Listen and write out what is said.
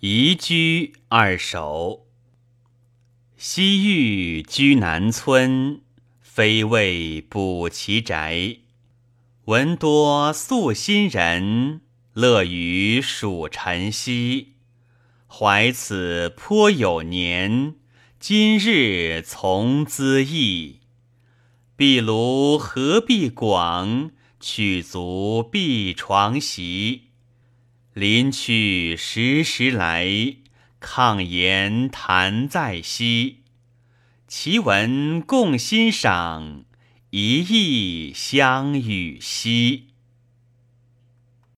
移居二首。西域居南村，非为补其宅。闻多素心人，乐于数晨曦。怀此颇有年，今日从兹异。壁炉何必广，取足避床席。临去时时来，抗言谈在兮。其文共欣赏，一意相与兮。